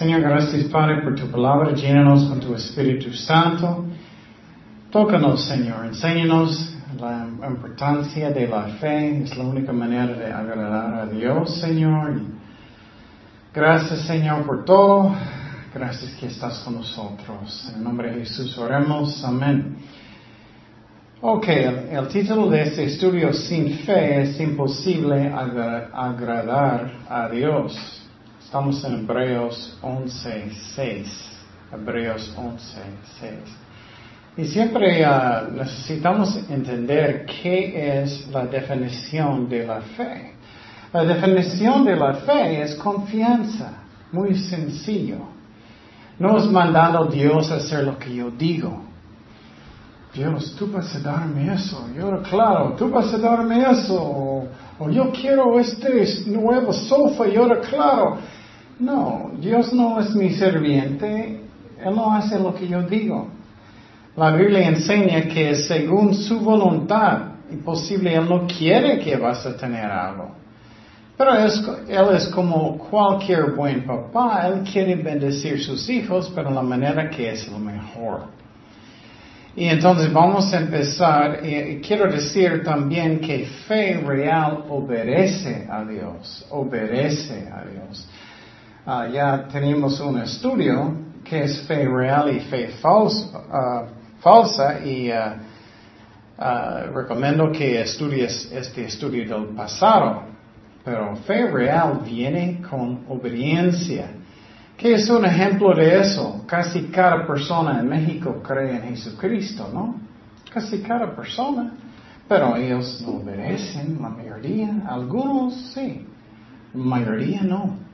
Señor, gracias Padre por tu palabra, llénanos con tu Espíritu Santo. Tócanos, Señor, enséñanos la importancia de la fe, es la única manera de agradar a Dios, Señor. Gracias, Señor, por todo. Gracias que estás con nosotros. En el nombre de Jesús oremos. Amén. Ok, el, título de este estudio, Sin fe es imposible agradar a Dios. Estamos en Hebreos 11, 6. Hebreos 11, 6. Y siempre uh, necesitamos entender qué es la definición de la fe. La definición de la fe es confianza, muy sencillo. No es mandado Dios a hacer lo que yo digo. Dios, tú vas a darme eso. Yo, claro, tú vas a darme eso. O, yo quiero este nuevo sofá. Yo, claro. No, Dios no es mi serviente. Él no hace lo que yo digo. La Biblia enseña que según su voluntad, imposible, Él no quiere que vas a tener algo. Pero Él es como cualquier buen papá, Él quiere bendecir sus hijos, pero la manera que es lo mejor. Y entonces vamos a empezar, y quiero decir también que fe real obedece a Dios, obedece a Dios. Ah, ya tenemos un estudio que es fe real y fe falsa. Ah, falsa y uh, uh, recomiendo que estudies este estudio del pasado. Pero fe real viene con obediencia. ¿Qué es un ejemplo de eso? Casi cada persona en México cree en Jesucristo, ¿no? Casi cada persona. Pero ellos no obedecen, la mayoría. Algunos sí, la mayoría no.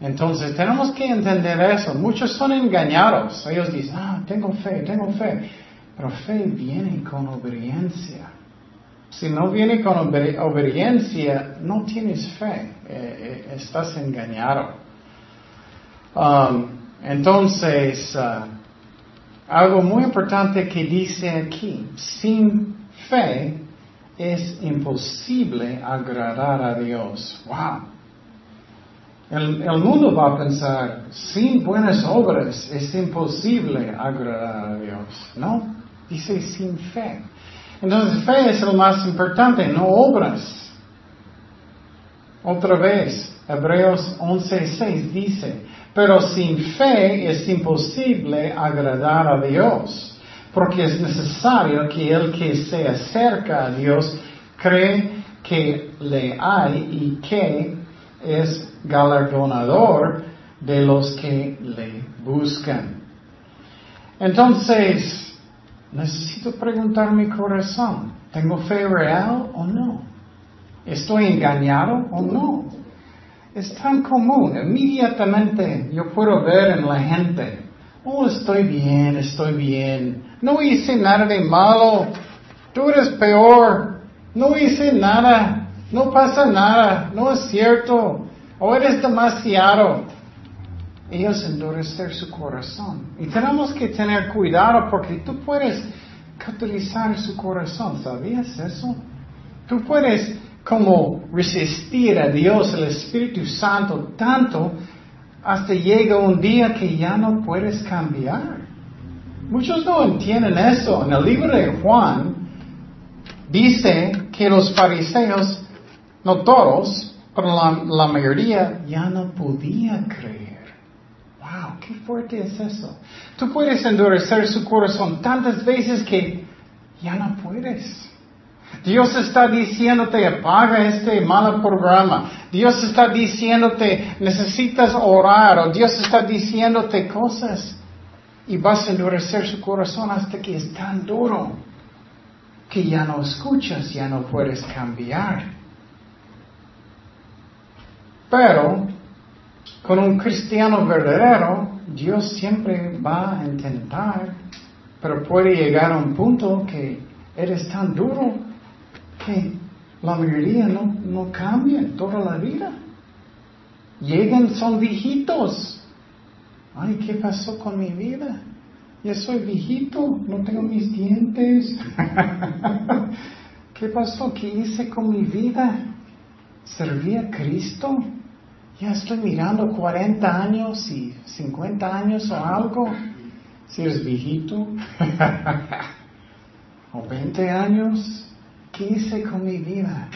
Entonces tenemos que entender eso. Muchos son engañados. Ellos dicen, ah, tengo fe, tengo fe. Pero fe viene con obediencia. Si no viene con obediencia, no tienes fe. Eh, eh, estás engañado. Um, entonces, uh, algo muy importante que dice aquí, sin fe es imposible agradar a Dios. Wow. El, mundo va a pensar, sin buenas obras es imposible agradar a Dios. No, dice sin fe. Entonces fe es lo más importante, no obras. Otra vez, Hebreos 11:6 dice, pero sin fe es imposible agradar a Dios, porque es necesario que el que se acerca a Dios cree que le hay y que es galardonador de los que le buscan. Entonces, necesito preguntar mi corazón, ¿tengo fe real o no? ¿Estoy engañado o no? Es tan común, inmediatamente yo puedo ver en la gente, oh, estoy bien, estoy bien, no hice nada de malo, tú eres peor, no hice nada, no pasa nada, no es cierto, o eres demasiado. Ellos endurecer su corazón. Y tenemos que tener cuidado porque tú puedes utilizar su corazón. ¿Sabías eso? Tú puedes como resistir a Dios, el Espíritu Santo, tanto hasta llega un día que ya no puedes cambiar. Muchos no entienden eso. En el libro de Juan dice que los fariseos, no todos, pero la, mayoría ya no podía creer. Wow, qué fuerte es eso. Tú puedes endurecer su corazón tantas veces que ya no puedes. Dios está diciéndote, apaga este mal programa. Dios está diciéndote, necesitas orar. O Dios está diciéndote cosas. Y vas a endurecer su corazón hasta que es tan duro que ya no escuchas, ya no puedes cambiar. Pero con un cristiano verdadero, Dios siempre va a intentar, pero puede llegar a un punto que eres tan duro que la mayoría no, no cambia toda la vida. Llegan, son viejitos. Ay, ¿qué pasó con mi vida? Ya soy viejito, no tengo mis dientes. ¿Qué pasó? ¿Qué hice con mi vida? ¿Serví a Cristo? Ya estoy mirando 40 años y 50 años o algo. Si eres viejito. o 20 años. ¿Qué hice con mi vida?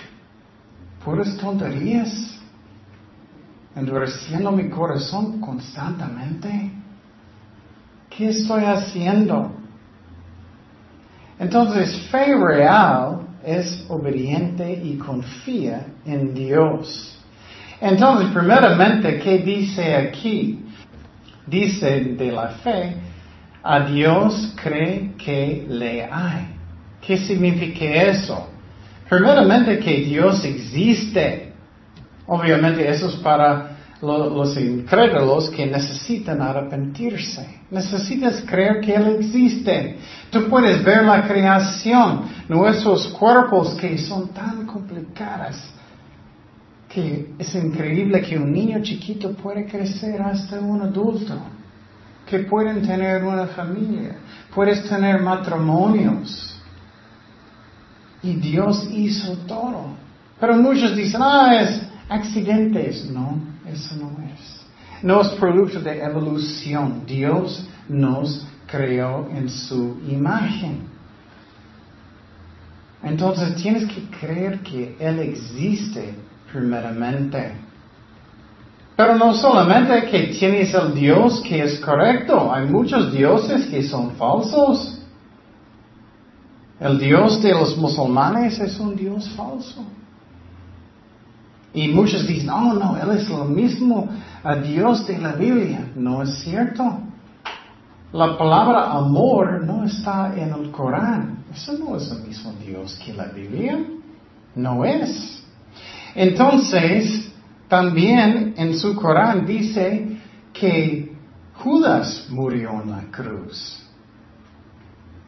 Puras tonterías. Endureciendo mi corazón constantemente. ¿Qué estoy haciendo? Entonces, fe real es obediente y confía en Dios. Entonces, primeramente, ¿qué dice aquí? Dice de la fe, a Dios cree que le hay. ¿Qué significa eso? Primeramente que Dios existe. Obviamente eso es para los incrédulos que necesitan arrepentirse. Necesitas creer que Él existe. Tú puedes ver la creación, nuestros cuerpos que son tan complicados, que es increíble que un niño chiquito puede crecer hasta un adulto, que pueden tener una familia, puedes tener matrimonios. Y Dios hizo todo. Pero muchos dicen, ah, es accidentes. No, eso no es. No es producto de evolución. Dios nos creó en su imagen. Entonces tienes que creer que Él existe primeramente. Pero no solamente que tienes el Dios que es correcto, hay muchos dioses que son falsos. El Dios de los musulmanes es un Dios falso. Y muchos dicen, oh no, Él es lo mismo a Dios de la Biblia. No es cierto. La palabra amor no está en el Corán. Eso no es el mismo Dios que la Biblia. No es. Entonces, también en su Corán dice que Judas murió en la cruz.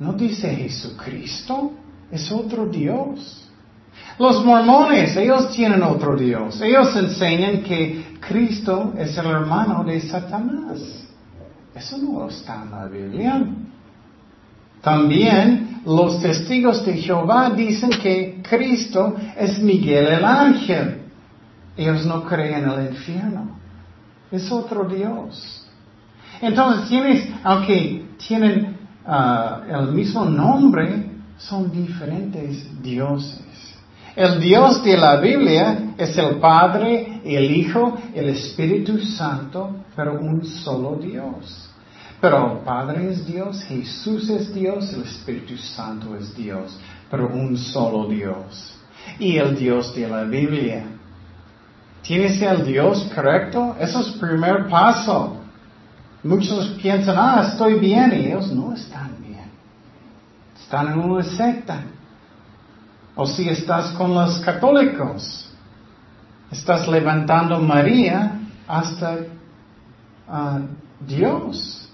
No dice Jesucristo, es otro Dios. Los mormones, ellos tienen otro Dios. Ellos enseñan que Cristo es el hermano de Satanás. Eso no está en la Biblia. También los testigos de Jehová dicen que Cristo es Miguel el ángel. Ellos no creen en el infierno. Es otro Dios. Entonces tienes, aunque tienen ah, el mismo nombre, son diferentes dioses. El Dios de la Biblia es el Padre, el Hijo, el Espíritu Santo, pero un solo Dios. Pero el Padre es Dios, Jesús es Dios, el Espíritu Santo es Dios, pero un solo Dios. Y el Dios de la Biblia. ¿Tienes el Dios correcto? Eso es primer paso. Muchos piensan, ah, estoy bien, y ellos no están bien. Están en una secta. O si estás con los católicos, estás levantando María hasta ah, Dios.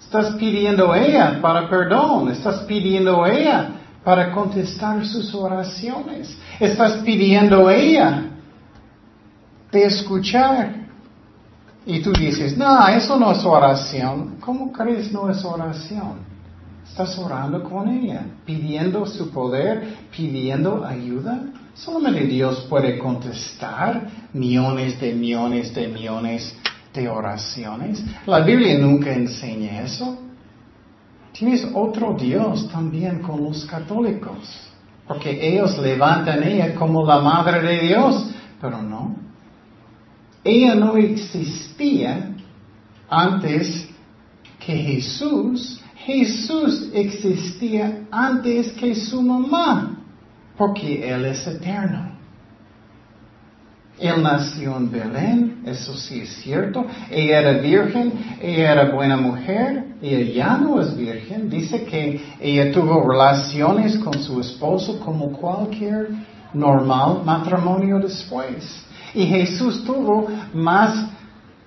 Estás pidiendo ella para perdón, estás pidiendo ella para contestar sus oraciones, estás pidiendo ella de escuchar. Y tú dices, no, eso no es oración. ¿Cómo crees no es oración? Estás orando con ella, pidiendo su poder, pidiendo ayuda. Solamente Dios puede contestar millones de millones de millones de oraciones. La Biblia nunca enseña eso. Tienes otro Dios también con los católicos, porque ellos levantan a ella como la madre de Dios, pero no. Ella no existía antes que Jesús Jesús existía antes que su mamá, porque Él es eterno. Él nació en Belén, eso sí es cierto. Ella era virgen, ella era buena mujer, ella ya no es virgen. Dice que ella tuvo relaciones con su esposo como cualquier normal matrimonio después. Y Jesús tuvo más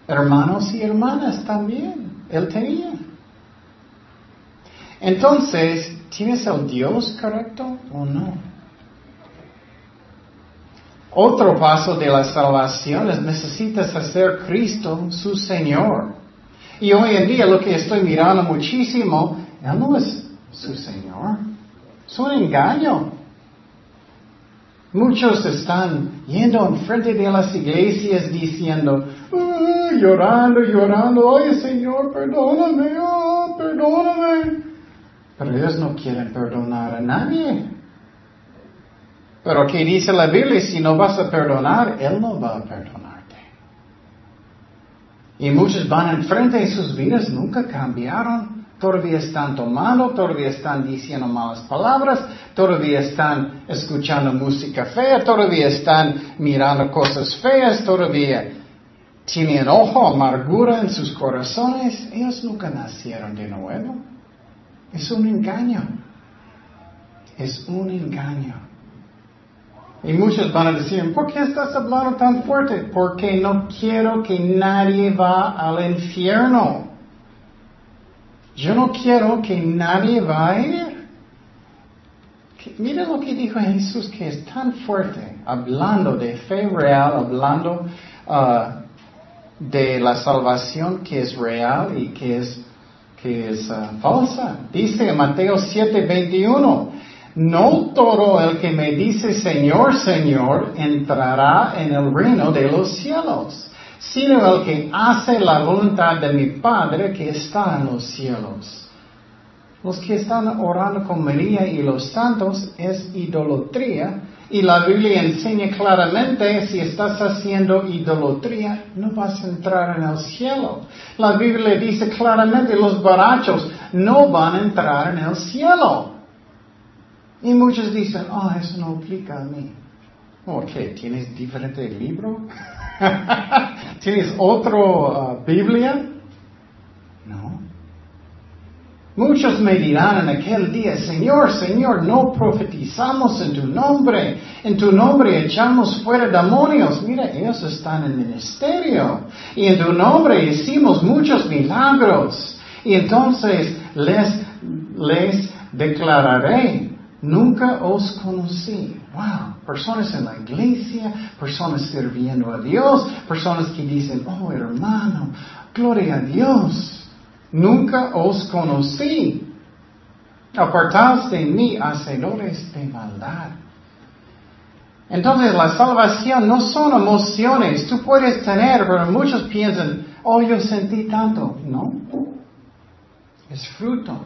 hermanos y hermanas también. Él tenía. Entonces, ¿tienes el Dios correcto o no? Otro paso de la salvación es necesitas hacer Cristo su Señor. Y hoy en día lo que estoy mirando muchísimo, Él no es su Señor. Es un engaño. Muchos están yendo en frente de las iglesias diciendo, llorando, llorando, ay Señor, perdóname, oh, perdóname. Pero ellos no quieren perdonar a nadie. Pero aquí dice la Biblia, si no vas a perdonar, Él no va a perdonarte. Y muchos van enfrente y sus vidas nunca cambiaron. Todavía están tomando, todavía están diciendo malas palabras, todavía están escuchando música fea, todavía están mirando cosas feas, todavía tienen ojo, amargura en sus corazones. Ellos nunca nacieron de nuevo. Es un engaño. Es un engaño. Y muchos van a decir, ¿por qué estás hablando tan fuerte? Porque no quiero que nadie va al infierno. Yo no quiero que nadie va a ir. Mira lo que dijo Jesús, que es tan fuerte, hablando de fe real, hablando uh, de la salvación que es real y que es, es uh, falsa. Dice en Mateo 7, 21, no todo el que me dice Señor, Señor entrará en el reino de los cielos, sino el que hace la voluntad de mi Padre que está en los cielos. Los que están orando con María y los santos es idolatría y la Biblia enseña claramente si estás haciendo idolatría no vas a entrar en el cielo. La Biblia dice claramente los barachos no van a entrar en el cielo. Y muchos dicen, oh, eso no aplica a mí. ¿Por qué? ¿Tienes diferente libro? ¿Tienes otro uh, Biblia? No. Muchos me dirán en aquel día, Señor, Señor, no profetizamos en tu nombre, en tu nombre echamos fuera demonios. Mira, ellos están en ministerio y en tu nombre hicimos muchos milagros. Y entonces les, les declararé, Nunca os conocí. Wow, personas en la iglesia, personas sirviendo a Dios, personas que dicen, oh hermano, gloria a Dios. Nunca os conocí. Apartaos de mí, hacedores de maldad. Entonces la salvación no son emociones, tú puedes tener, pero muchos piensan, oh yo sentí tanto. No, es fruto.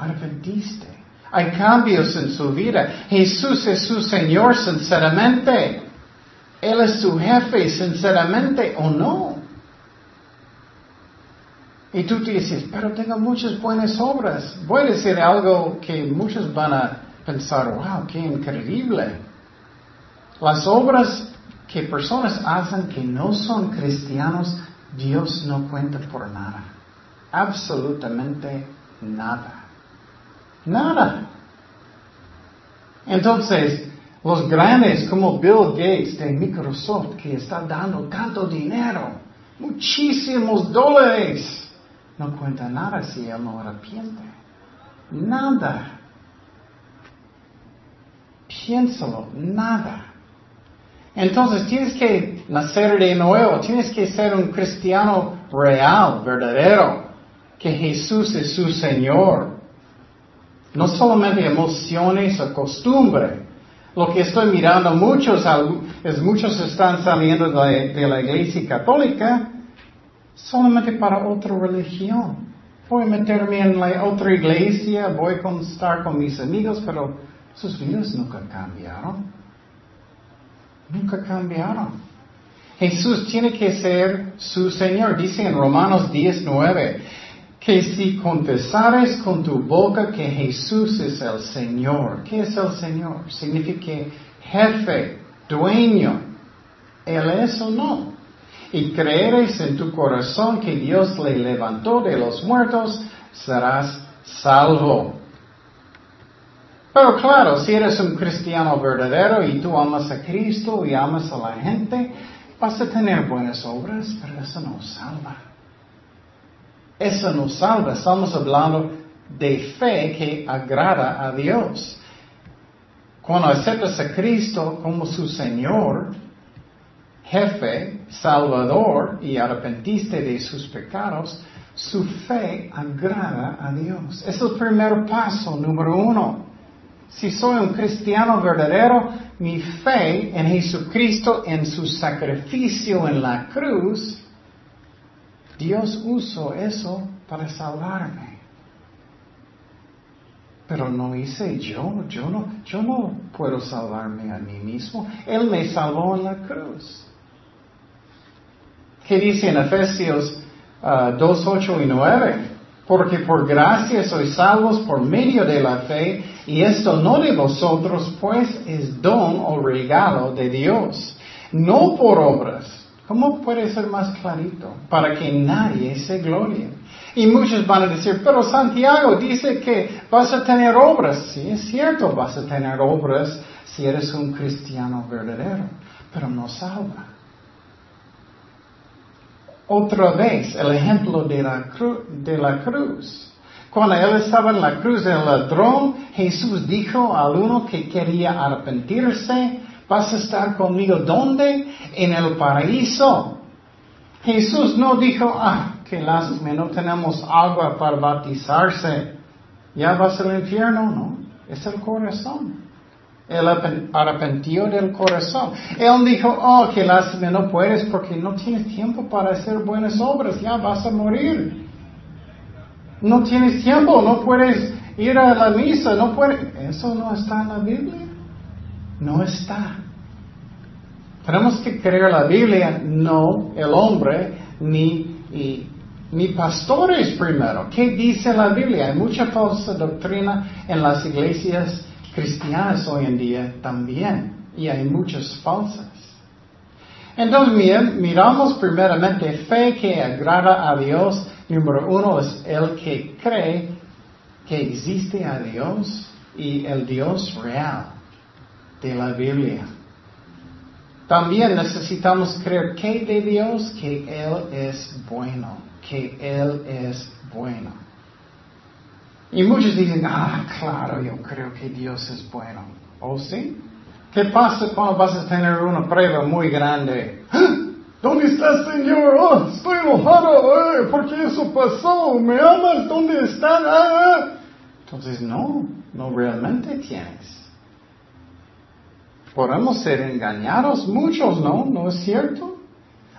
Arrepentiste. Hay cambios en su vida. Jesús es su Señor sinceramente. Él es su jefe sinceramente o no. Y tú te dices, pero tengo muchas buenas obras. Voy a decir algo que muchos van a pensar, wow, qué increíble. Las obras que personas hacen que no son cristianos, Dios no cuenta por nada. Absolutamente nada. Nada. Entonces, los grandes como Bill Gates de Microsoft, que está dando tanto dinero, muchísimos dólares, no cuenta nada si él no arrepiente. Nada. Piénsalo, nada. Entonces tienes que nacer de nuevo, tienes que ser un cristiano real, verdadero, que Jesús es su Señor. No solamente emociones o costumbre. Lo que estoy mirando muchos es muchos están saliendo de, la iglesia católica solamente para otra religión. Voy a meterme en la otra iglesia, voy a estar con mis amigos, pero sus vidas nunca cambiaron. Nunca cambiaron. Jesús tiene que ser su Señor. Dice en Romanos 19, que si confesares con tu boca que Jesús es el Señor, ¿qué es el Señor? Significa jefe, dueño. Él es o no. Y creeres en tu corazón que Dios le levantó de los muertos, serás salvo. Pero claro, si eres un cristiano verdadero y tú amas a Cristo y amas a la gente, vas a tener buenas obras, pero eso no salva. Eso nos salva. Estamos hablando de fe que agrada a Dios. Cuando aceptas a Cristo como su Señor, jefe, Salvador y arrepentiste de sus pecados, su fe agrada a Dios. Es el primer paso, número uno. Si soy un cristiano verdadero, mi fe en Jesucristo, en su sacrificio en la cruz, Dios usó eso para salvarme. Pero no hice yo, yo no, yo no puedo salvarme a mí mismo. Él me salvó en la cruz. ¿Qué dice en Efesios 2, uh, 8 y 9? Porque por gracia sois salvos por medio de la fe, y esto no de vosotros, pues es don o regalo de Dios, no por obras. ¿Cómo puede ser más clarito? Para que nadie se glorie. Y muchos van a decir, pero Santiago dice que vas a tener obras. Sí, es cierto, vas a tener obras si eres un cristiano verdadero, pero no salva. Otra vez, el ejemplo de la, de la cruz. Cuando él estaba en la cruz del ladrón, Jesús dijo al uno que quería arrepentirse, vas a estar conmigo ¿dónde? En el paraíso. Jesús no dijo, ah, qué lástima, no tenemos agua para bautizarse. Ya vas al infierno, no. Es el corazón. El arrepentió del corazón. Él dijo, oh, qué lástima, no puedes porque no tienes tiempo para hacer buenas obras, ya vas a morir. No tienes tiempo, no puedes ir a la misa, no puedes. Eso no está en la Biblia. No está. Tenemos que creer la Biblia, no el hombre, ni, ni pastores primero. ¿Qué dice la Biblia? Hay mucha falsa doctrina en las iglesias cristianas hoy en día también, y hay muchas falsas. Entonces miramos primeramente fe que agrada a Dios. Número uno es el que cree que existe a Dios y el Dios real de la Biblia. También necesitamos creer que de Dios, que Él es bueno, que Él es bueno. Y muchos dicen, ah, claro, yo creo que Dios es bueno. ¿O sí? ¿Qué pasa cuando vas a tener una prueba muy grande? ¡Ah! ¿Dónde estás, Señor? Oh, estoy enojado. Eh, ¿Por qué eso pasó? ¿Me amas? ¿Dónde estás? Ah, ah. Entonces, no, no realmente tienes. Podemos ser engañados muchos, ¿no? ¿No es cierto?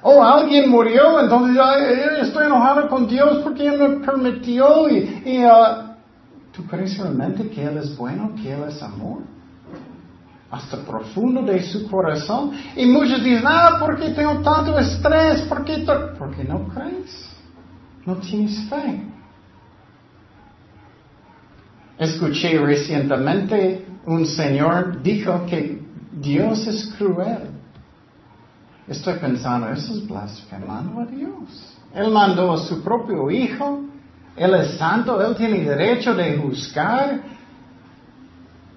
Oh, alguien murió, entonces ya estoy enojado con Dios porque me permitió y, y ¿Tú crees realmente que Él es bueno, que Él es amor? Hasta profundo de su corazón. Y muchos dicen, ah, ¿por qué tengo tanto estrés? ¿Por qué Porque no crees. No tienes fe. Escuché recientemente un señor dijo que Dios es cruel. Estoy pensando, eso es blasfemando a Dios. Él mandó a su propio hijo él es santo, Él tiene derecho de juzgar.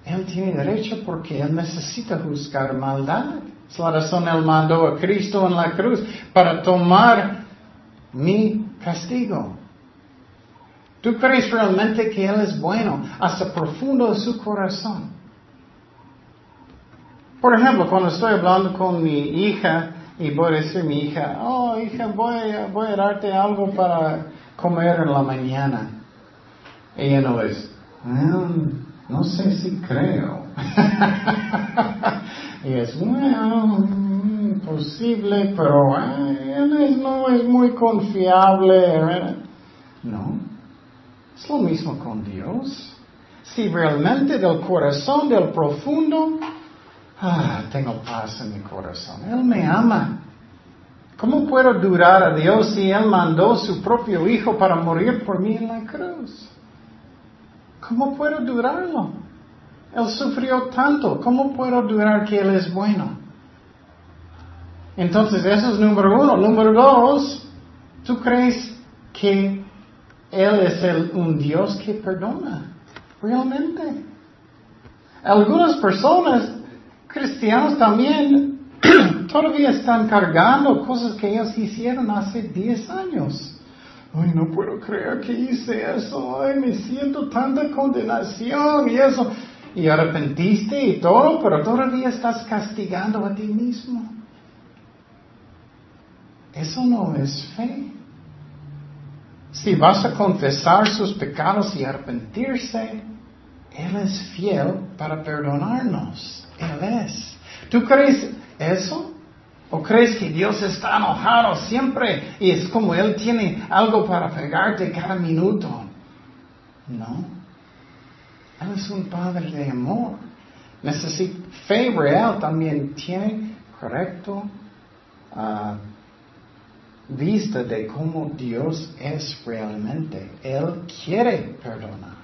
Él tiene derecho porque Él necesita juzgar maldad. Es la razón Él mandó a Cristo en la cruz para tomar mi castigo. ¿Tú crees realmente que Él es bueno hasta profundo de su corazón? Por ejemplo, cuando estoy hablando con mi hija y voy a decir a mi hija, oh hija, voy, voy a darte algo para comer en la mañana. Ella no es, ah, no sé si creo. y es, bueno, posible, pero eh, él no es muy confiable. No, es lo mismo con Dios. Si realmente del corazón, del profundo, ah, tengo paz en mi corazón. Él me ama. ¿Cómo puedo durar a Dios si Él mandó su propio Hijo para morir por mí en la cruz? ¿Cómo puedo durarlo? Él sufrió tanto. ¿Cómo puedo durar que Él es bueno? Entonces, eso es número uno. Número dos, ¿tú crees que Él es el, un Dios que perdona? Realmente. Algunas personas, cristianos también, todavía están cargando cosas que ellos hicieron hace 10 años. Ay, no puedo creer que hice eso. Ay, me siento tanta condenación y eso. Y arrepentiste y todo, pero todavía estás castigando a ti mismo. Eso no es fe. Si vas a confesar sus pecados y arrepentirse, Él es fiel para perdonarnos. Él es. ¿Tú crees eso? ¿O crees que Dios está enojado siempre y es como Él tiene algo para pegarte cada minuto? No. Él es un Padre de amor. Necesita fe real también tiene correcto uh, vista de cómo Dios es realmente. Él quiere perdonar.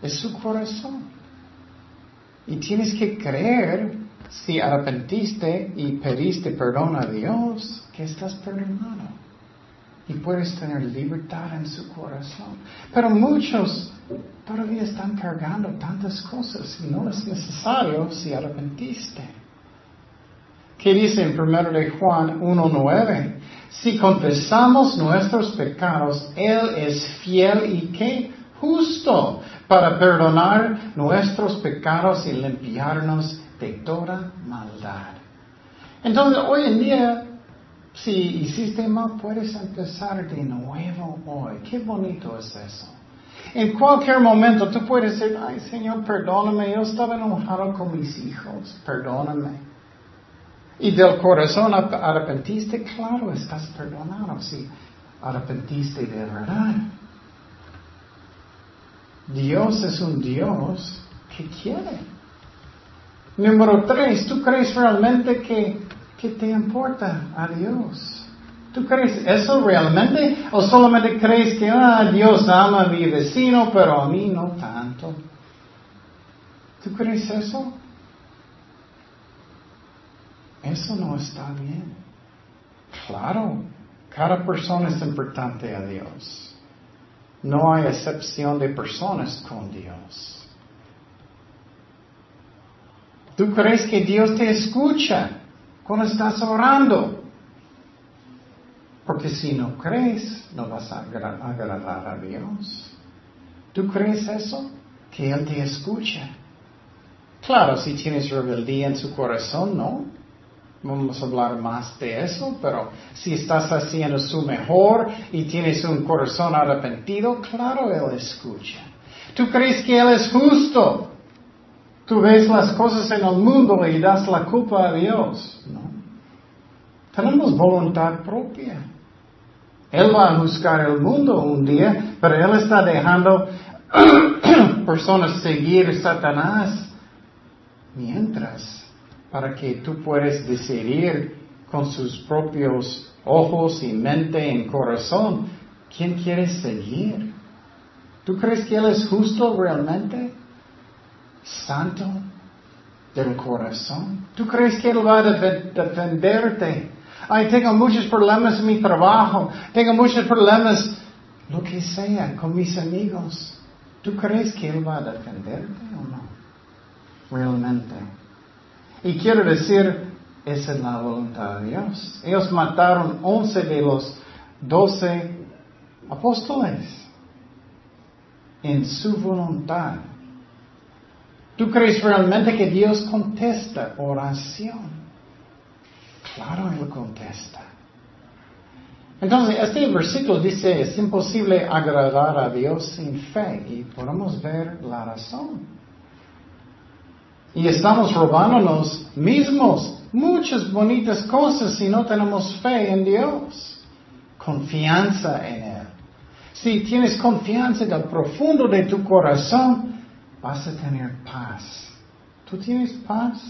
Es su corazón. Y tienes que creer si arrepentiste y pediste perdón a Dios, que estás perdonado. Y puedes tener libertad en su corazón. Pero muchos todavía están cargando tantas cosas y no es necesario si arrepentiste. ¿Qué dice en 1 de Juan 1.9? Si confesamos nuestros pecados, Él es fiel y que justo para perdonar nuestros pecados y limpiarnos de toda maldad. Entonces, hoy en día, si hiciste mal, puedes empezar de nuevo hoy. Qué bonito es eso. En cualquier momento tú puedes decir, ay Señor, perdóname, yo estaba enojado con mis hijos, perdóname. Y del corazón arrepentiste, claro, estás perdonado si arrepentiste de verdad. Dios es un Dios que quiere. Número tres, ¿tú crees realmente que, que te importa a Dios? ¿Tú crees eso realmente? ¿O solamente crees que ah, Dios ama a mi vecino, pero a mí no tanto? ¿Tú crees eso? Eso no está bien. Claro, cada persona es importante a Dios. No hay excepción de personas con Dios. ¿Tú crees que Dios te escucha cuando estás orando? Porque si no crees, no vas a agradar a Dios. ¿Tú crees eso? Que Él te escucha. Claro, si tienes rebeldía en su corazón, no. Vamos a hablar más de eso, pero si estás haciendo su mejor y tienes un corazón arrepentido, claro, Él escucha. ¿Tú crees que Él es justo? Tú ves las cosas en el mundo y das la culpa a Dios. No. Tenemos voluntad propia. Él va a juzgar el mundo un día, pero Él está dejando personas seguir Satanás mientras, para que tú puedas decidir con sus propios ojos y mente y corazón quién quieres seguir. ¿Tú crees que Él es justo realmente? Santo del corazón. ¿Tú crees que Él va a defenderte? Ay, tengo muchos problemas en mi trabajo, tengo muchos problemas, lo que sea, con mis amigos. ¿Tú crees que Él va a defenderte o no? Realmente. Y quiero decir, esa es la voluntad de Dios. Ellos mataron once de los doce apóstoles en su voluntad. ¿Tú crees realmente que Dios contesta oración? Claro, Él contesta. Entonces, este versículo dice, es imposible agradar a Dios sin fe y podemos ver la razón. Y estamos robándonos mismos muchas bonitas cosas si no tenemos fe en Dios, confianza en Él. Si tienes confianza del profundo de tu corazón, vas a tener paz. ¿Tú tienes paz?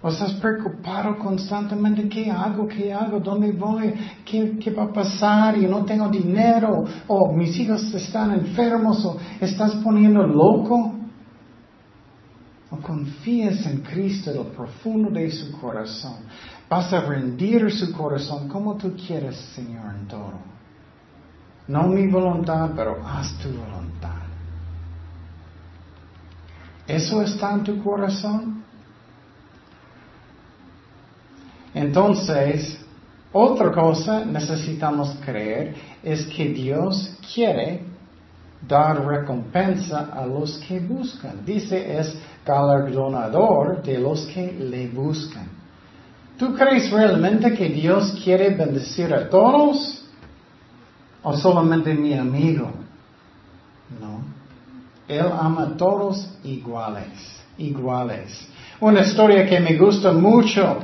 ¿O estás preocupado constantemente? ¿Qué hago? ¿Qué hago? ¿Dónde voy? ¿Qué, ¿Qué, va a pasar? Y no tengo dinero. ¿O mis hijos están enfermos? ¿O estás poniendo loco? ¿O confías en Cristo lo profundo de su corazón? Vas a rendir su corazón como tú quieres, Señor, en todo. No mi voluntad, pero haz tu voluntad. ¿Eso está en tu corazón? Entonces, otra cosa necesitamos creer es que Dios quiere dar recompensa a los que buscan. Dice es galardonador de los que le buscan. ¿Tú crees realmente que Dios quiere bendecir a todos? ¿O solamente mi amigo? No. Él ama a todos iguales, iguales. Una historia que me gusta mucho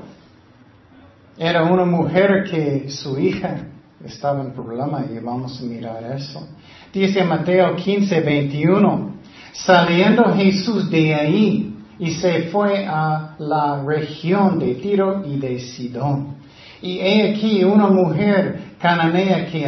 Era una mujer que su hija estaba en problema y vamos a mirar eso. Dice Mateo 15, 21, saliendo Jesús de ahí y se fue a la región de Tiro y de Sidón. Y he aquí una mujer cananea que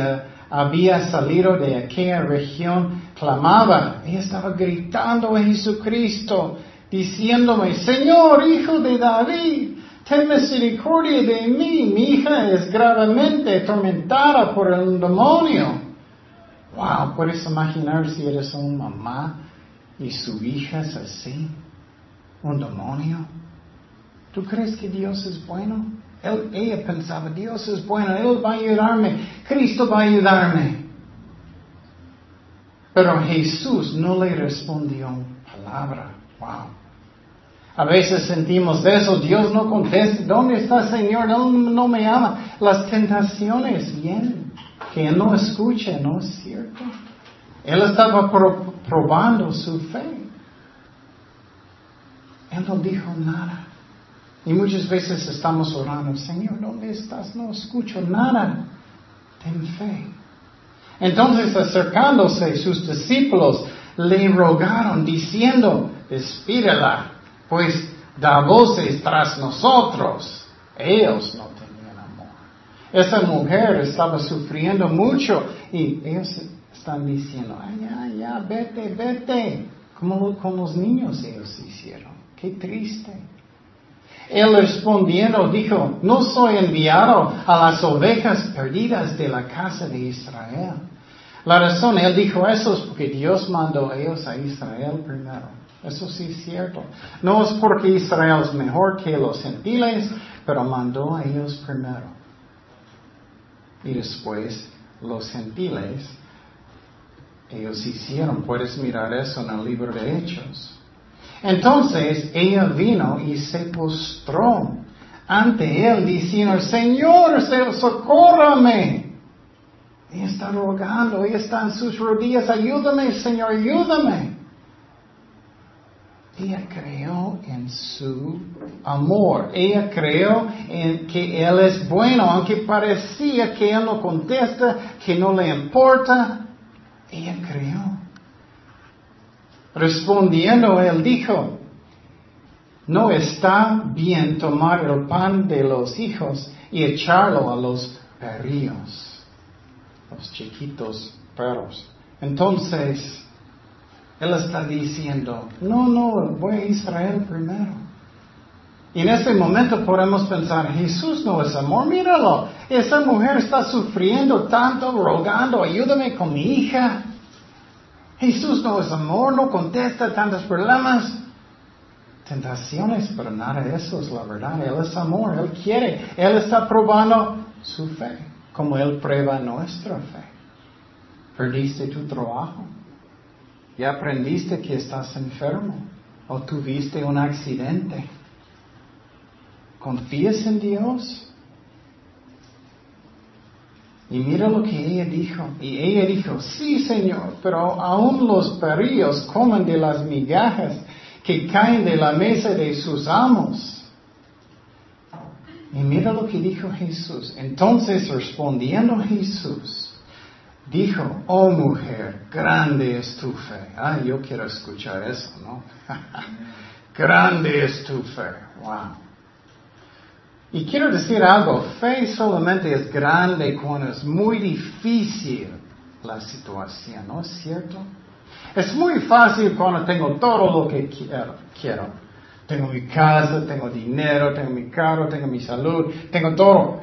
había salido de aquella región clamaba, ella estaba gritando a Jesucristo, diciéndome, Señor, hijo de David, ten misericordia de mí, mi hija es gravemente atormentada por el demonio. Wow, puedes imaginar si eres una mamá y su hija es así, un demonio. ¿Tú crees que Dios es bueno? ella pensaba, Dios es bueno, Él va a ayudarme, Cristo va a ayudarme. Pero Jesús no le respondió palabra. Wow. A veces sentimos eso, Dios no contesta, ¿dónde está Señor? No, no me ama. Las tentaciones vienen, que Él no escucha, ¿no es cierto? Él estaba probando su fe. Él no dijo nada. Y muchas veces estamos orando, Señor, ¿dónde estás? No escucho nada. Ten fe. Entonces acercándose sus discípulos le rogaron diciendo, despídela, pues da voces tras nosotros. Ellos no tenían amor. Esa mujer estaba sufriendo mucho y ellos están diciendo, ay, ya, ya, vete, vete. Como los niños ellos hicieron. Qué triste. Él respondiendo dijo, no soy enviado a las ovejas perdidas de la casa de Israel. La razón, él dijo eso es porque Dios mandó a ellos a Israel primero. Eso sí es cierto. No es porque Israel es mejor que los gentiles, pero mandó a ellos primero. Y después los gentiles, ellos hicieron, puedes mirar eso en el libro de Hechos. Entonces ella vino y se postró ante él diciendo, Señor, socórrame. Ella está rogando, ella está en sus rodillas, ayúdame, Señor, ayúdame. Ella creyó en su amor. Ella creyó en que Él es bueno, aunque parecía que Él no contesta, que no le importa. Ella creyó. Respondiendo, él dijo, no está bien tomar el pan de los hijos y echarlo a los perrillos, los chiquitos perros. Entonces, él está diciendo, no, no, voy a Israel primero. Y en ese momento podemos pensar, Jesús no es amor, míralo, esa mujer está sufriendo tanto, rogando, ayúdame con mi hija. Jesús no es amor, no contesta tantos problemas, tentaciones, pero nada de eso es la verdad. Él es amor, Él quiere, Él está probando su fe, como Él prueba nuestra fe. Perdiste tu trabajo, ya aprendiste que estás enfermo o tuviste un accidente. ¿Confías en Dios? Y mira lo que ella dijo. Y ella dijo, sí, Señor, pero aún los perrillos comen de las migajas que caen de la mesa de sus amos. Y mira lo que dijo Jesús. Entonces respondiendo Jesús, dijo, oh mujer, grande es tu fe. Ah, yo quiero escuchar eso, ¿no? grande es tu fe. Wow. Y quiero decir algo, fe solamente es grande cuando es muy difícil la situación, ¿no es cierto? Es muy fácil cuando tengo todo lo que quiero. Tengo mi casa, tengo dinero, tengo mi carro, tengo mi salud, tengo todo.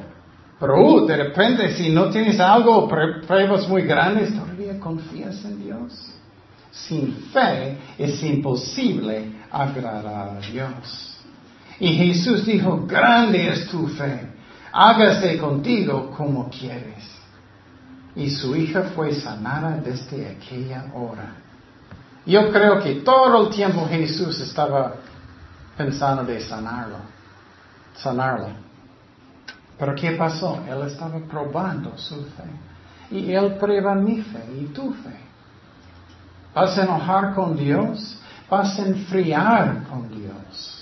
Pero uh, de repente si no tienes algo, pruebas muy grandes, todavía confías en Dios. Sin fe es imposible agradar a Dios. Y Jesús dijo, grande es tu fe, hágase contigo como quieres. Y su hija fue sanada desde aquella hora. Yo creo que todo el tiempo Jesús estaba pensando de sanarlo, sanarla. Pero ¿qué pasó? Él estaba probando su fe. Y Él prueba mi fe y tu fe. ¿Vas a enojar con Dios? ¿Vas a enfriar con Dios?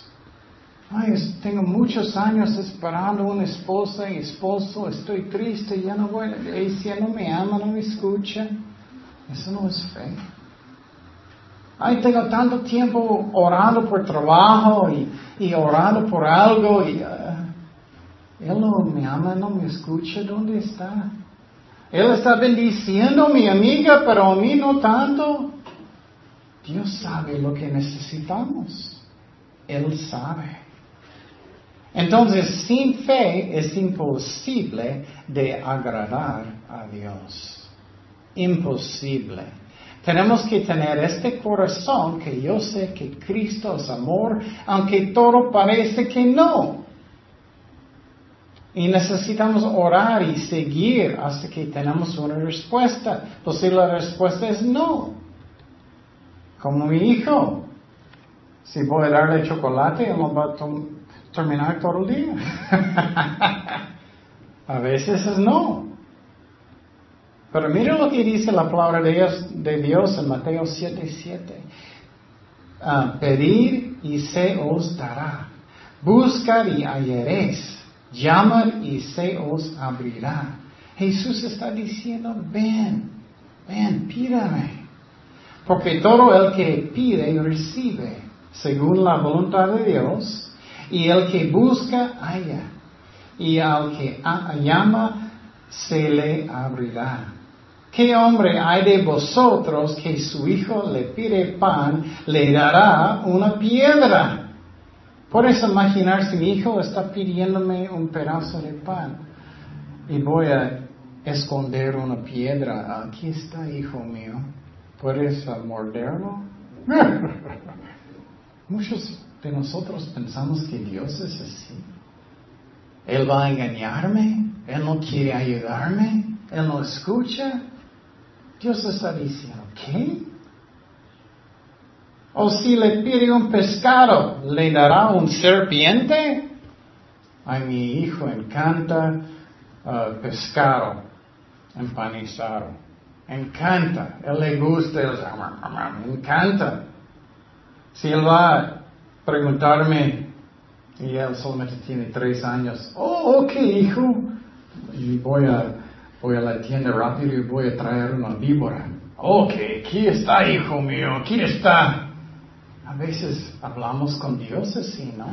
Ay, tengo muchos años esperando una esposa y esposo, estoy triste, ya no voy, y si no me ama, no me escucha. Eso no es fe. Ay, tengo tanto tiempo orando por trabajo y, y orando por algo y uh, Él no me ama, no me escucha, ¿dónde está? Él está bendiciendo a mi amiga, pero a mí no tanto. Dios sabe lo que necesitamos. Él sabe. Entonces, sin fe es imposible de agradar a Dios. Imposible. Tenemos que tener este corazón que yo sé que Cristo es amor, aunque todo parece que no. Y necesitamos orar y seguir hasta que tenemos una respuesta. Pues la respuesta es no. Como mi hijo. Si voy a darle chocolate, él no va a terminar todo el día. a veces es no. Pero mira lo que dice la palabra de Dios, de Dios en Mateo 7, 7. Ah, pedir y se os dará. Buscar y hallaréis. Llamar y se os abrirá. Jesús está diciendo, ven, ven, pídame. Porque todo el que pide recibe, según la voluntad de Dios, y el que busca, halla. Y al que llama, se le abrirá. ¿Qué hombre hay de vosotros que su hijo le pide pan, le dará una piedra? Puedes imaginar si mi hijo está pidiéndome un pedazo de pan y voy a esconder una piedra. Aquí está, hijo mío. ¿Puedes morderlo? Muchos de nosotros pensamos que Dios es así. Él va a engañarme, Él no quiere ayudarme, Él no escucha. Dios está diciendo, ¿qué? O si le pide un pescado, ¿le dará un serpiente? A mi hijo encanta uh, pescado empanizado. Encanta. Él le gusta, me encanta. Si él va preguntarme, y él solamente tiene tres años, oh, ok, hijo, y voy a, voy a la tienda rápido y voy a traer una víbora. Ok, aquí está, hijo mío, aquí está. A veces hablamos con Dios así, ¿no?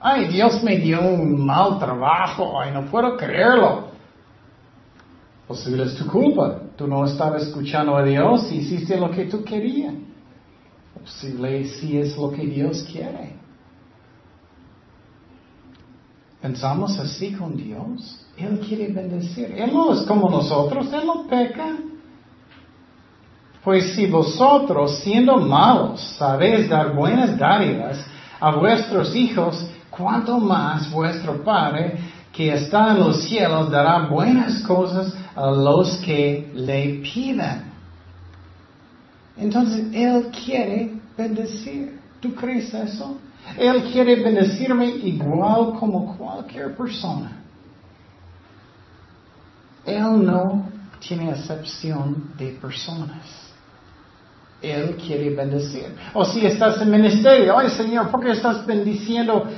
Ay, Dios me dio un mal trabajo, ay, no puedo creerlo. Posible es tu culpa. Tú no estabas escuchando a Dios y hiciste lo que tú querías. Posible si es lo que Dios quiere. Pensamos así con Dios. Él quiere bendecir. Él no es como nosotros, Él no peca. Pues si vosotros, siendo malos, sabéis dar buenas dádivas a vuestros hijos, cuánto más vuestro Padre que está en los cielos dará buenas cosas a los que le pidan. Entonces, Él quiere bendecir. ¿Tú crees eso? Él quiere bendecirme igual como cualquier persona. Él no tiene excepción de personas. Él quiere bendecir. O si estás en ministerio, ay Señor, ¿por qué estás bendiciendo?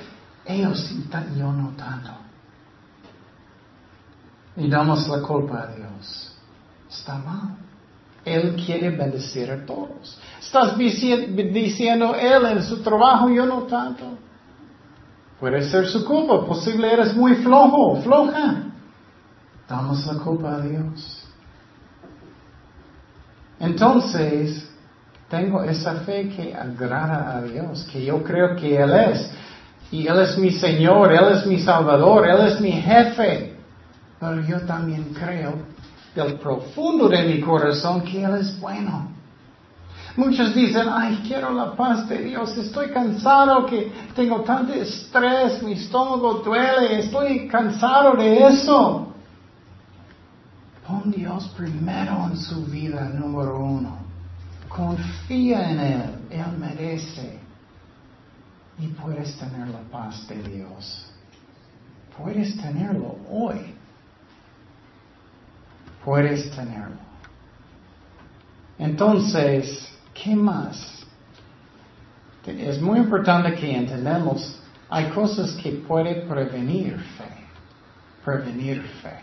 Ellos sí, yo no tanto. Y damos la culpa a Dios. Está mal. Él quiere bendecir a todos. Estás diciendo Él en su trabajo, yo no tanto. Puede ser su culpa. Posible eres muy flojo, floja. Damos la culpa a Dios. Entonces, tengo esa fe que agrada a Dios, que yo creo que Él es. Y Él es mi Señor, Él es mi Salvador, Él es mi jefe. Pero yo también creo del profundo de mi corazón que Él es bueno. Muchos dicen, ay, quiero la paz de Dios, estoy cansado que tengo tanto estrés, mi estómago duele, estoy cansado de eso. Pon Dios primero en su vida, número uno. Confía en Él, Él merece. Y puedes tener la paz de Dios. Puedes tenerlo hoy. Puedes tenerlo. Entonces, ¿qué más? Es muy importante que entendamos hay cosas que puede prevenir fe. Prevenir fe.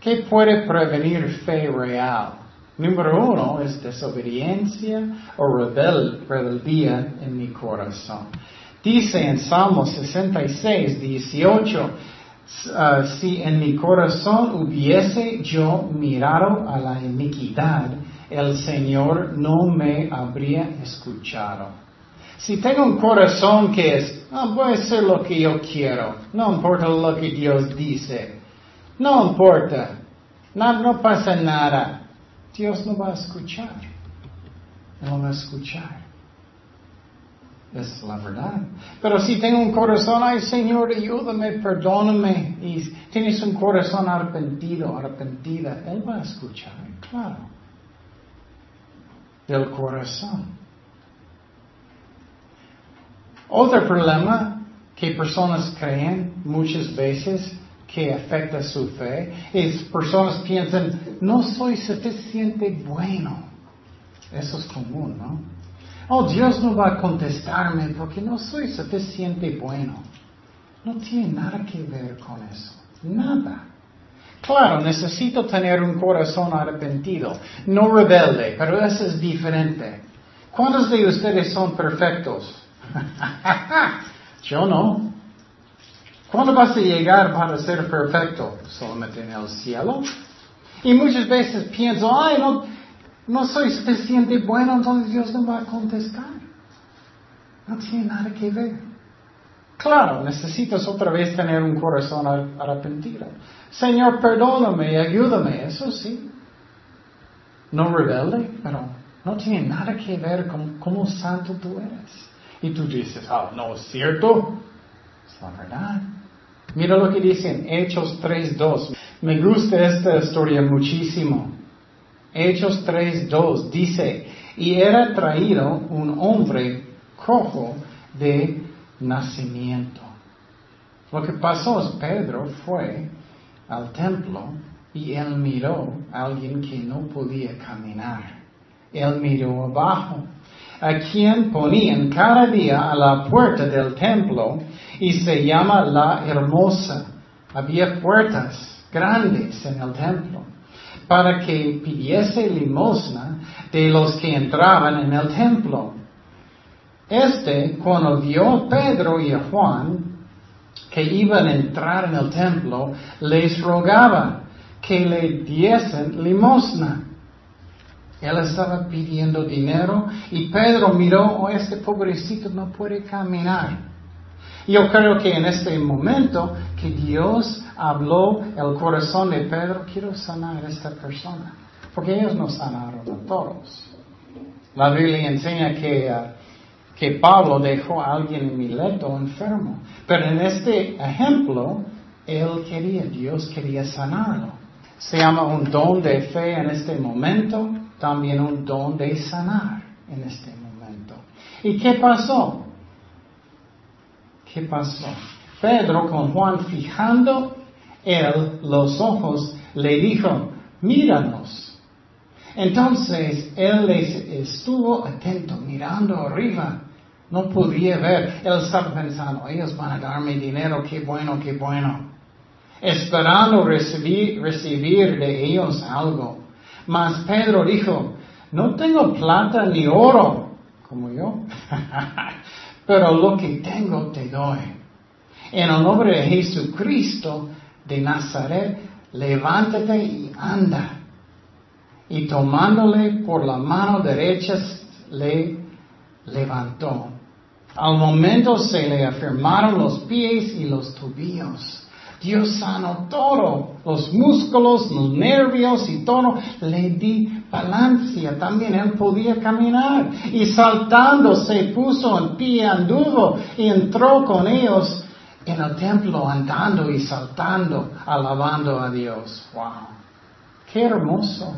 ¿Qué puede prevenir fe real? Número uno es desobediencia o rebeldía en mi corazón. Dice en Salmo 66, 18, ah, si en mi corazón hubiese yo mirado a la iniquidad, el Señor no me habría escuchado. Si tengo un corazón que es, voy a hacer lo que yo quiero, no importa lo que Dios dice, no importa, no, no pasa nada, Dios no va a escuchar, no va a escuchar. Es la verdad. Pero si tengo un corazón, ay Señor, ayúdame, perdóname, y tienes un corazón arrepentido, arrepentida, Él va a escuchar, claro. Del corazón. Otro problema que personas creen muchas veces que afecta su fe es personas piensan, no soy suficiente bueno. Eso es común, ¿no? Oh, Dios no va a contestarme porque no soy suficiente bueno. No tiene nada que ver con eso. Nada. Claro, necesito tener un corazón arrepentido, no rebelde, pero eso es diferente. ¿Cuántos de ustedes son perfectos? Yo no. ¿Cuándo vas a llegar para ser perfecto? Solamente en el cielo. Y muchas veces pienso, ay, no, no soy suficiente bueno, entonces Dios no va a contestar. No tiene nada que ver. Claro, necesitas otra vez tener un corazón arrepentido. Señor, perdóname, ayúdame, eso sí. No rebelde, pero no tiene nada que ver con cómo santo tú eres. Y tú dices, ah, no es cierto. Es la verdad. Mira lo que dice en Hechos 3.2. Me gusta esta historia muchísimo. Hechos 3.2 dice, y era traído un hombre cojo de nacimiento. Lo que pasó es Pedro fue al templo y él miró a alguien que no podía caminar. Él miró abajo, a quien ponían cada día a la puerta del templo y se llama la hermosa. Había puertas grandes en el templo para que pidiese limosna de los que entraban en el templo. Este, cuando vio a Pedro y a Juan que iban a entrar en el templo, les rogaba que le diesen limosna. Él estaba pidiendo dinero y Pedro miró, oh, este pobrecito no puede caminar. Yo creo que en este momento que Dios habló el corazón de Pedro, quiero sanar a esta persona. Porque ellos no sanaron a todos. La Biblia enseña que, uh, que Pablo dejó a alguien en Mileto enfermo. Pero en este ejemplo, él quería, Dios quería sanarlo. Se llama un don de fe en este momento, también un don de sanar en este momento. ¿Y qué pasó? ¿Qué pasó? Pedro con Juan fijando él los ojos le dijo, míranos. Entonces él les estuvo atento, mirando arriba. No podía ver. Él estaba pensando, ellos van a darme dinero, qué bueno, qué bueno. Esperando recibir, recibir de ellos algo. Mas Pedro dijo, no tengo plata ni oro, como yo, pero lo que tengo te doy. En el nombre de Jesucristo de Nazaret, levántate y anda. Y tomándole por la mano derecha, le levantó. Al momento se le afirmaron los pies y los tobillos. Dios sanó todo, los músculos, los nervios y todo. Le di balancia, también él podía caminar. Y saltando se puso en pie, anduvo y entró con ellos en el templo andando y saltando, alabando a Dios. ¡Wow! ¡Qué hermoso!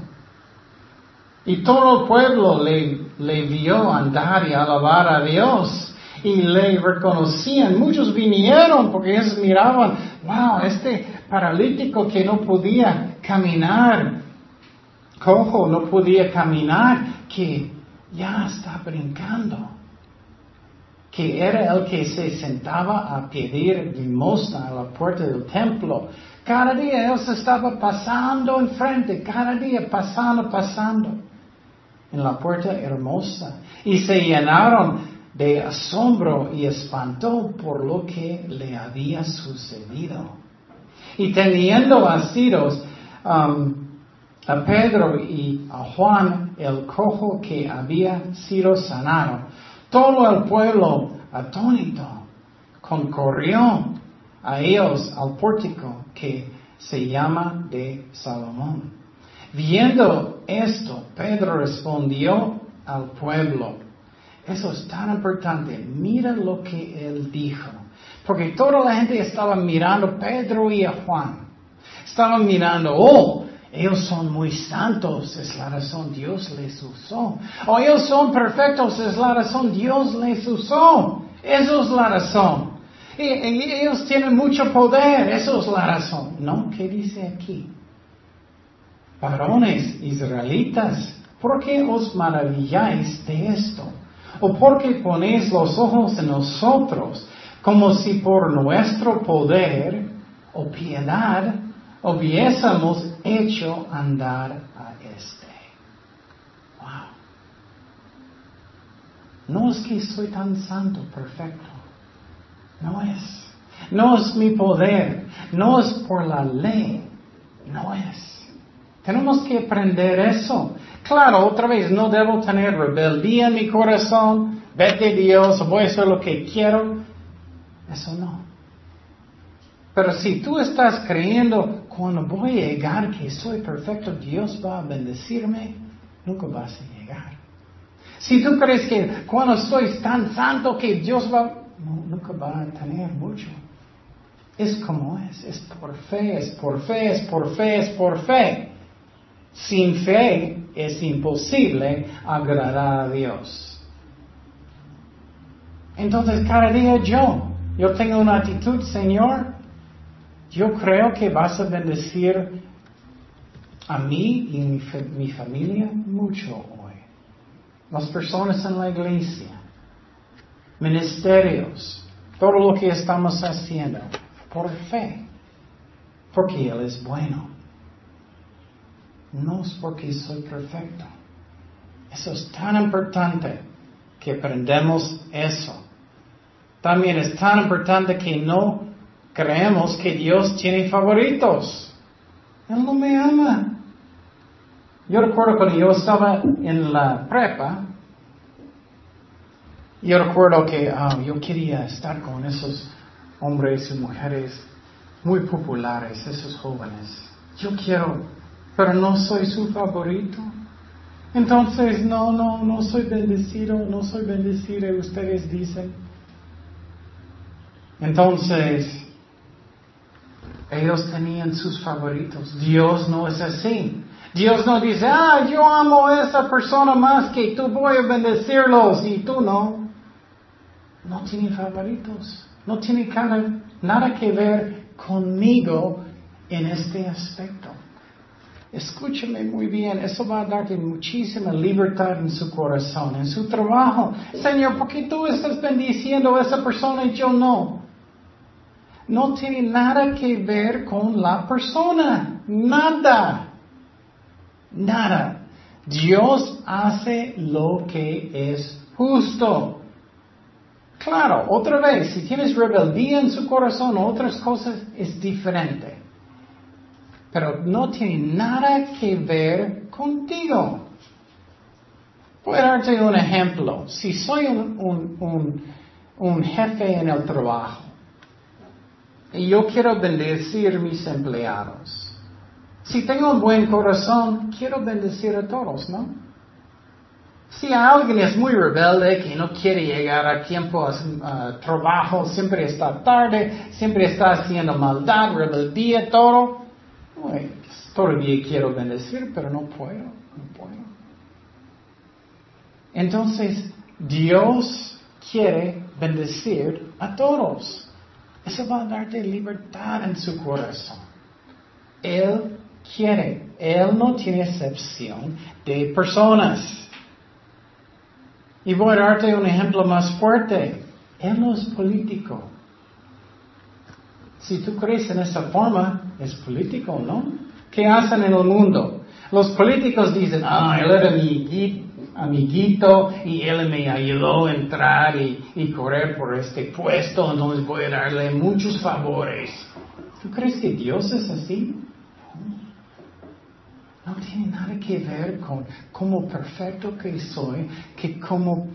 Y todo el pueblo le, le vio andar y alabar a Dios y le reconocían. Muchos vinieron porque ellos miraban, wow, este paralítico que no podía caminar, cojo, no podía caminar, que ya está brincando. que era el que se sentaba a pedir limosna a la puerta del templo. Cada día él se estaba pasando enfrente, cada día pasando, pasando en la puerta hermosa. Y se llenaron de asombro y espanto por lo que le había sucedido. Y teniendo asidos um, a Pedro y a Juan, el cojo que había sido sanado, todo el pueblo atónito concurrió a ellos al pórtico que se llama de Salomón. Viendo esto, Pedro respondió al pueblo, eso es tan importante, mira lo que él dijo, porque toda la gente estaba mirando a Pedro y a Juan, estaban mirando, oh, ellos son muy santos, es la razón Dios les usó. O ellos son perfectos, es la razón Dios les usó. Eso es la razón. Ellos tienen mucho poder, eso es la razón. No, ¿qué dice aquí? Varones israelitas, ¿por qué os maravilláis de esto? ¿O por qué ponéis los ojos en nosotros como si por nuestro poder o piedad hubiésemos hecho andar a este. Wow. No es que soy tan santo, perfecto. No es. No es mi poder. No es por la ley. No es. Tenemos que aprender eso. Claro, otra vez, no debo tener rebeldía en mi corazón. Vete Dios, voy a hacer lo que quiero. Eso no. Pero si tú estás creyendo, cuando voy a llegar que soy perfecto, Dios va a bendecirme, nunca vas a llegar. Si tú crees que cuando soy tan santo que Dios va, nunca va a tener mucho. Es como es, es por fe, es por fe, es por fe, es por fe. Sin fe es imposible agradar a Dios. Entonces cada día yo, yo tengo una actitud, Señor, yo creo que vas a bendecir a mí y mi, mi familia mucho hoy. Las personas en la iglesia, ministerios, todo lo que estamos haciendo por fe, porque Él es bueno. No es porque soy perfecto. Eso es tan importante que aprendemos eso. También es tan importante que no creemos que Dios tiene favoritos. Él no me ama. Yo recuerdo cuando yo estaba en la prepa, yo recuerdo que ah, yo quería estar con esos hombres y mujeres muy populares, esos jóvenes. Yo quiero, pero no soy su favorito. Entonces, no, no, no soy bendecido, no soy bendecido, ustedes dicen. Entonces, ellos tenían sus favoritos. Dios no es así. Dios no dice, ah, yo amo a esa persona más que tú voy a bendecirlos y tú no. No tiene favoritos. No tiene nada que ver conmigo en este aspecto. Escúchame muy bien, eso va a darte muchísima libertad en su corazón, en su trabajo. Señor, ¿por qué tú estás bendiciendo a esa persona y yo no? no tiene nada que ver con la persona. Nada. Nada. Dios hace lo que es justo. Claro, otra vez, si tienes rebeldía en su corazón o otras cosas, es diferente. Pero no tiene nada que ver contigo. Voy a darte un ejemplo. Si soy un, un jefe en el trabajo, y yo quiero bendecir mis empleados. Si tengo un buen corazón, quiero bendecir a todos, ¿no? Si alguien es muy rebelde, que no quiere llegar a tiempo a, trabajo, siempre está tarde, siempre está haciendo maldad, rebeldía, todo, pues, todavía quiero bendecir, pero no puedo, no puedo. Entonces, Dios quiere bendecir a todos. Eso va a darte libertad en su corazón. Él quiere, Él no tiene excepción de personas. Y voy a darte un ejemplo más fuerte. Él no es político. Si tú crees en esa forma, es político, ¿no? ¿Qué hacen en el mundo? Los políticos dicen, ah, él era mi amiguito y él me ayudó a entrar y, correr por este puesto, entonces voy a darle muchos favores. ¿Tú crees que Dios es así? No tiene nada que ver con cómo perfecto que soy, que como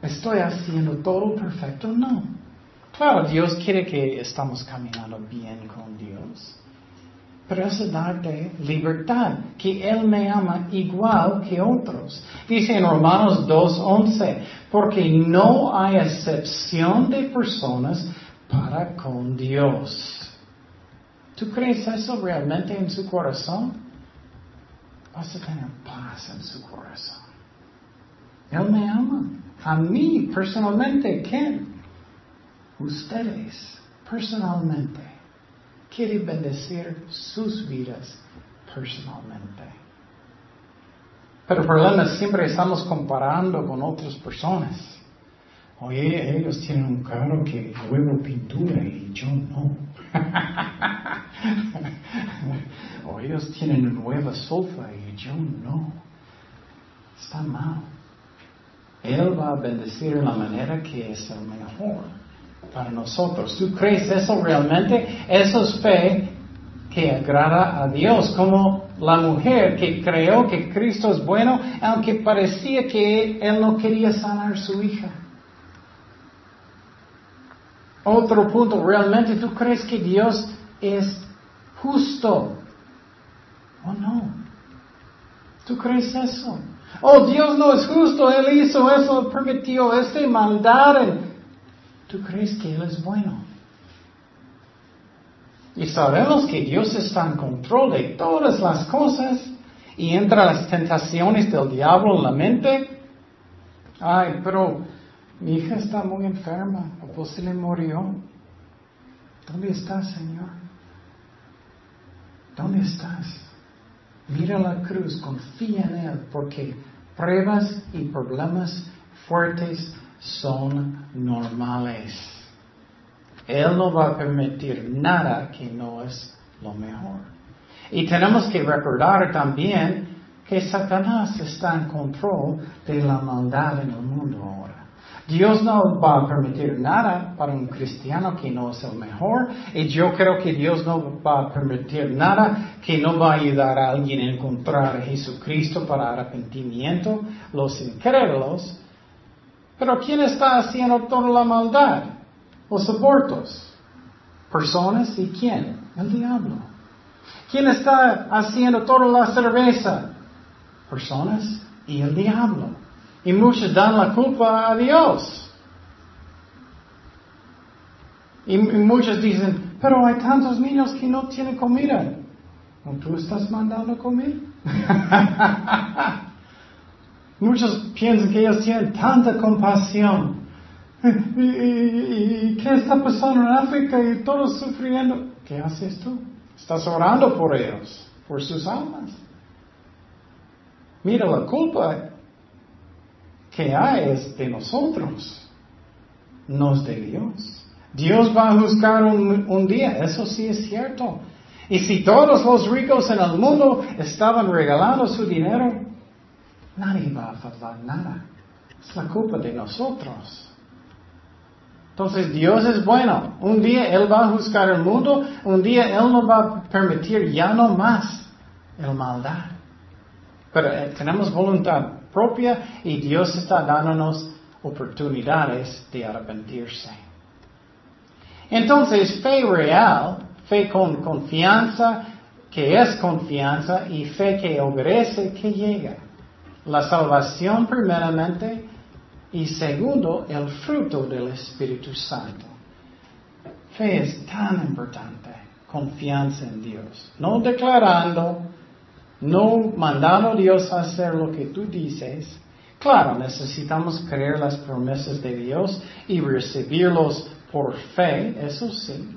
estoy haciendo todo perfecto, no. Claro, Dios quiere que estamos caminando bien con Dios. Pero eso darte libertad, que Él me ama igual que otros. Dice en Romanos 2.11, porque no hay excepción de personas para con Dios. ¿Tú crees eso realmente en su corazón? Vas a tener paz en su corazón. Él me ama. A mí personalmente, ¿quién? Ustedes personalmente quieren bendecir sus vidas personalmente. Pero el siempre estamos comparando con otras personas. Oye, ellos tienen un carro que nuevo pintura y yo no. o ellos tienen una nueva sofá y yo no. Está mal. Él va a bendecir de la manera que es el mejor para nosotros. ¿Tú crees eso realmente? Eso es fe que agrada a Dios, como la mujer que creó que Cristo es bueno, aunque parecía que él no quería sanar su hija. Otro punto, ¿realmente tú crees que Dios es justo? ¿O no? ¿Tú crees eso? Oh, Dios no es justo, Él hizo eso, permitió este maldad. ¿Tú crees que Él es bueno? Y sabemos que Dios está en control de todas las cosas y entra las tentaciones del diablo en la mente. Ay, pero mi hija está muy enferma, o se le murió. ¿Dónde estás, Señor? ¿Dónde estás? Mira la cruz, confía en Él, porque pruebas y problemas fuertes son normales. Él no va a permitir nada que no es lo mejor. Y tenemos que recordar también que Satanás está en control de la maldad en el mundo ahora. Dios no va a permitir nada para un cristiano que no es el mejor y yo creo que Dios no va a permitir nada que no va a ayudar a alguien a encontrar a Jesucristo para arrepentimiento, los incrédulos. Pero ¿quién está haciendo toda la maldad? Los abortos. Personas y quién? El diablo. ¿Quién está haciendo toda la cerveza? Personas y el diablo. Y muchos dan la culpa a Dios. Y, muchos dicen, pero hay tantos niños que no tienen comida. ¿No tú estás mandando comer? muchos piensan que ellos tienen tanta compasión. ¿Y, qué está pasando en África y todos sufriendo? ¿Qué haces tú? Estás orando por ellos, por sus almas. Mira, la culpa que hay es de nosotros, no es de Dios. Dios va a juzgar un, día, eso sí es cierto. Y si todos los ricos en el mundo estaban regalando su dinero, nadie va a faltar nada. Es la culpa de nosotros. Entonces Dios es bueno. Un día Él va a juzgar el mundo, un día Él no va a permitir ya no más el maldad. Pero eh, tenemos voluntad propia y Dios está dándonos oportunidades de arrepentirse. Entonces, fe real, fe con confianza, que es confianza, y fe que obedece, que llega. La salvación primeramente y segundo, el fruto del Espíritu Santo. Fe es tan importante, confianza en Dios, no declarando, no mandando a Dios a hacer lo que tú dices. Claro, necesitamos creer las promesas de Dios y recibirlos por fe, eso sí.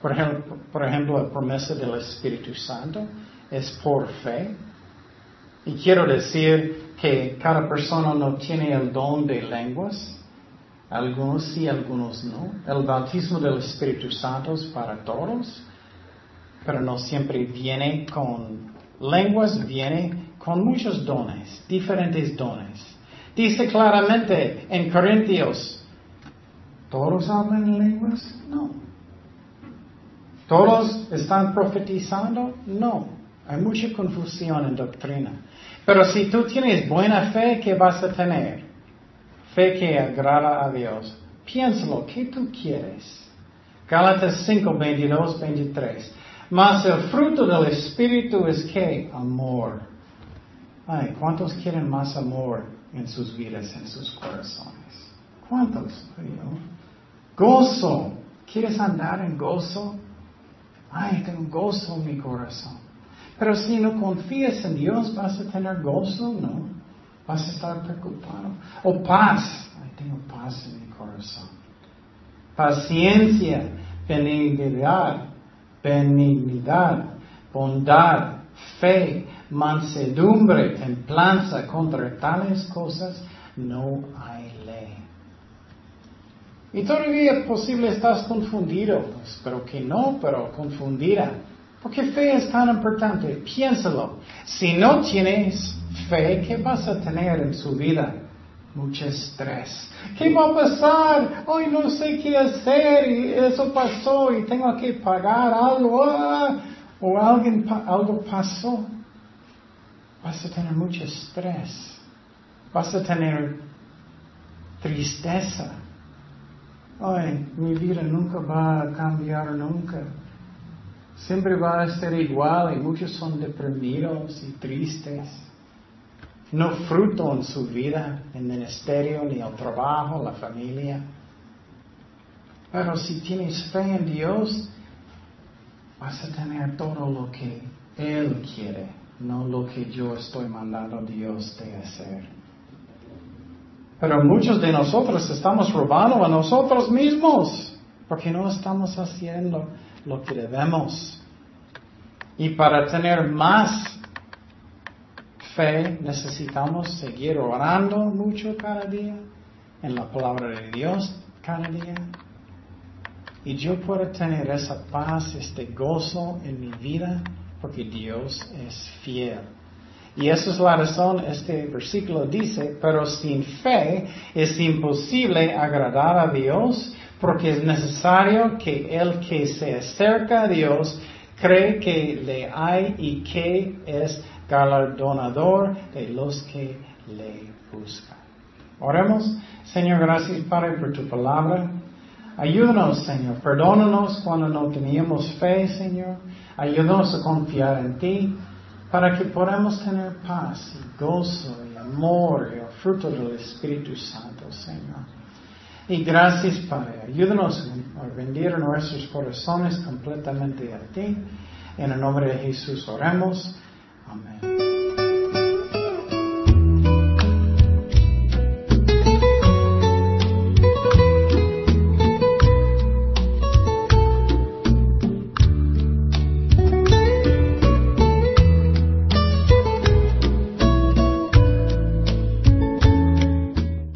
Por ejemplo, por ejemplo, la promesa del Espíritu Santo es por fe. Y quiero decir que cada persona no tiene el don de lenguas. Algunos sí, algunos no. El bautismo del Espíritu Santo es para todos, pero no siempre viene con lenguas, viene con muchos dones, diferentes dones. Dice claramente en Corintios, ¿todos hablan en lenguas? No. ¿Todos están profetizando? No. Hay mucha confusión en doctrina. Pero si tú tienes buena fe, ¿qué vas a tener? Fe que agrada a Dios. Piénsalo, ¿qué tú quieres? Gálatas 5, 22, 23. Mas el fruto del Espíritu es que amor. Ay, ¿cuántos quieren más amor en sus vidas, en sus corazones? ¿Cuántos? Gozo. ¿Quieres andar en gozo? Ay, tengo gozo en mi corazón. Pero si no confías en Dios, ¿vas a tener gozo? No. Vas a estar preocupado. O paz. Ay, tengo paz en mi corazón. Paciencia, benignidad, benignidad, bondad, fe, mansedumbre, templanza. Contra tales cosas no hay ley. Y todavía es posible estás confundido. Espero que no, pero confundida. Porque fe es tan importante. Piénsalo. Si no tienes fe, ¿qué vas a tener en su vida? Mucho estrés. ¿Qué va a pasar? Hoy no sé qué hacer y eso pasó y tengo que pagar algo. Ah, o alguien, algo pasó. Vas a tener mucho estrés. Vas a tener tristeza. Ay, mi vida nunca va a cambiar nunca. Siempre va a ser igual y muchos son deprimidos y tristes. No fruto en su vida, en el ministerio, ni el trabajo, la familia. Pero si tienes fe en Dios, vas a tener todo lo que Él quiere, no lo que yo estoy mandando a Dios de hacer. Pero muchos de nosotros estamos robando a nosotros mismos porque no estamos haciendo lo que debemos. Y para tener más fe necesitamos seguir orando mucho cada día, en la palabra de Dios cada día. Y yo puedo tener esa paz, este gozo en mi vida, porque Dios es fiel. Y esa es la razón, este versículo dice, pero sin fe es imposible agradar a Dios, porque es necesario que el que se acerca a Dios cree que le hay y que es galardonador de los que le buscan. Oremos, Señor, gracias Padre por tu palabra. Ayúdanos, Señor, perdónanos cuando no teníamos fe, Señor. Ayúdanos a confiar en ti para que podamos tener paz y gozo y amor y el fruto del Espíritu Santo, Señor. Y gracias, Padre. Ayúdanos a rendir nuestros corazones completamente a ti. En el nombre de Jesús oremos. Amén.